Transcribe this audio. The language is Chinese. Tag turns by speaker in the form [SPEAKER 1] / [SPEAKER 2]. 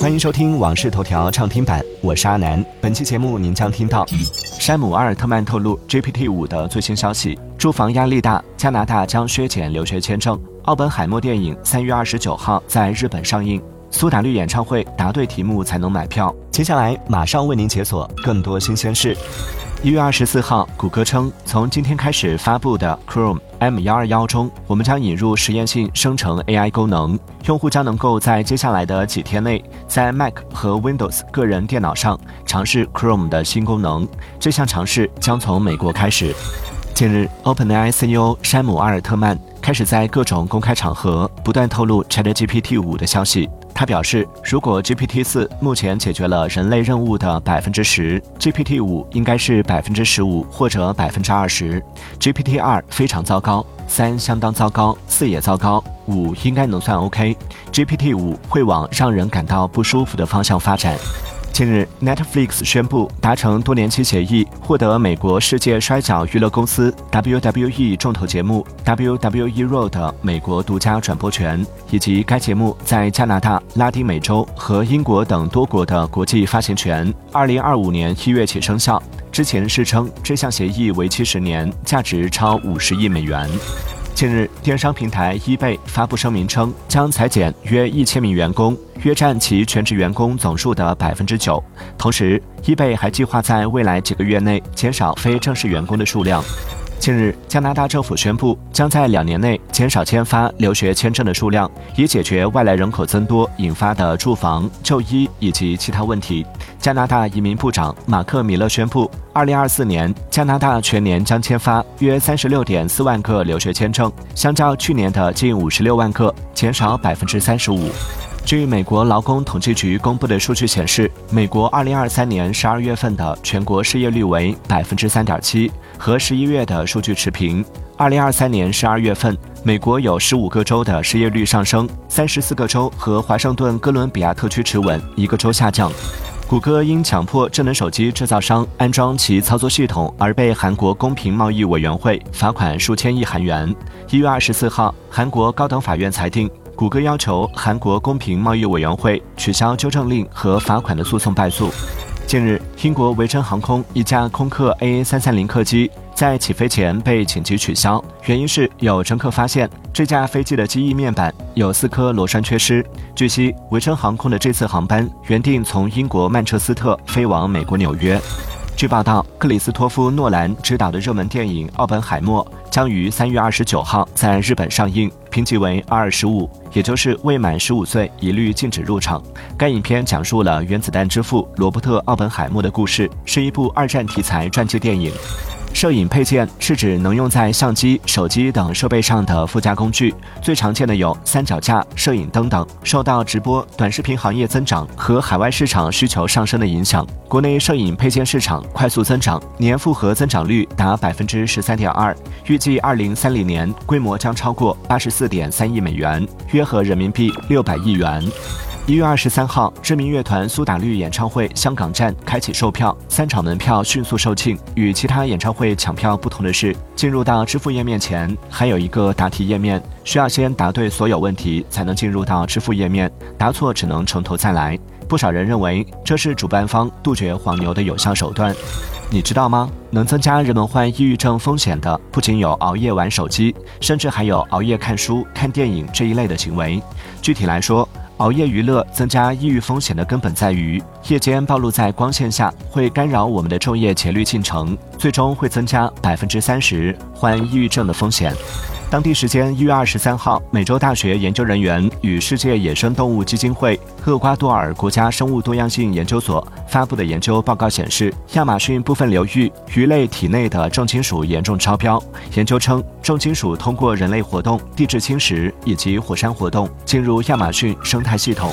[SPEAKER 1] 欢迎收听《往事头条》畅听版，我是阿南。本期节目您将听到：山姆阿尔特曼透露 GPT 五的最新消息，住房压力大，加拿大将削减留学签证。奥本海默电影三月二十九号在日本上映。苏打绿演唱会答对题目才能买票。接下来马上为您解锁更多新鲜事。一月二十四号，谷歌称，从今天开始发布的 Chrome M 幺二幺中，我们将引入实验性生成 AI 功能，用户将能够在接下来的几天内，在 Mac 和 Windows 个人电脑上尝试 Chrome 的新功能。这项尝试将从美国开始。近日，OpenAI CEO 山姆阿尔特曼开始在各种公开场合不断透露 ChatGPT 五的消息。他表示，如果 GPT 四目前解决了人类任务的百分之十，GPT 五应该是百分之十五或者百分之二十。GPT 二非常糟糕，三相当糟糕，四也糟糕，五应该能算 OK。GPT 五会往让人感到不舒服的方向发展。近日，Netflix 宣布达成多年期协议，获得美国世界摔角娱乐公司 WWE 重头节目 WWE Raw 的美国独家转播权，以及该节目在加拿大、拉丁美洲和英国等多国的国际发行权。二零二五年一月起生效。之前是称这项协议为期十年，价值超五十亿美元。近日，电商平台 eBay 发布声明称，将裁减约一千名员工，约占其全职员工总数的百分之九。同时，eBay 还计划在未来几个月内减少非正式员工的数量。近日，加拿大政府宣布，将在两年内减少签发留学签证的数量，以解决外来人口增多引发的住房、就医以及其他问题。加拿大移民部长马克·米勒宣布，二零二四年加拿大全年将签发约三十六点四万个留学签证，相较去年的近五十六万个，减少百分之三十五。据美国劳工统计局公布的数据显示，美国2023年12月份的全国失业率为百分之三点七，和11月的数据持平。2023年12月份，美国有15个州的失业率上升，34个州和华盛顿哥伦比亚特区持稳，一个州下降。谷歌因强迫智能手机制造商安装其操作系统而被韩国公平贸易委员会罚款数千亿韩元。1月24号，韩国高等法院裁定。谷歌要求韩国公平贸易委员会取消纠正令和罚款的诉讼败诉。近日，英国维珍航空一架空客 AA330 客机在起飞前被紧急取消，原因是有乘客发现这架飞机的机翼面板有四颗螺栓缺失。据悉，维珍航空的这次航班原定从英国曼彻斯特飞往美国纽约。据报道，克里斯托夫·诺兰执导的热门电影《奥本海默》将于三月二十九号在日本上映，评级为 R 十五，也就是未满十五岁一律禁止入场。该影片讲述了原子弹之父罗伯特·奥本海默的故事，是一部二战题材传记电影。摄影配件是指能用在相机、手机等设备上的附加工具，最常见的有三脚架、摄影灯等。受到直播、短视频行业增长和海外市场需求上升的影响，国内摄影配件市场快速增长，年复合增长率达百分之十三点二，预计二零三零年规模将超过八十四点三亿美元，约合人民币六百亿元。一月二十三号，知名乐团苏打绿演唱会香港站开启售票，三场门票迅速售罄。与其他演唱会抢票不同的是，进入到支付页面前还有一个答题页面，需要先答对所有问题才能进入到支付页面，答错只能从头再来。不少人认为这是主办方杜绝黄牛的有效手段。你知道吗？能增加人们患抑郁症风险的不仅有熬夜玩手机，甚至还有熬夜看书、看电影这一类的行为。具体来说，熬夜娱乐增加抑郁风险的根本在于，夜间暴露在光线下会干扰我们的昼夜节律进程，最终会增加百分之三十患抑郁症的风险。当地时间一月二十三号，美洲大学研究人员与世界野生动物基金会厄瓜多尔国家生物多样性研究所发布的研究报告显示，亚马逊部分流域鱼类体内的重金属严重超标。研究称，重金属通过人类活动、地质侵蚀以及火山活动进入亚马逊生态系统。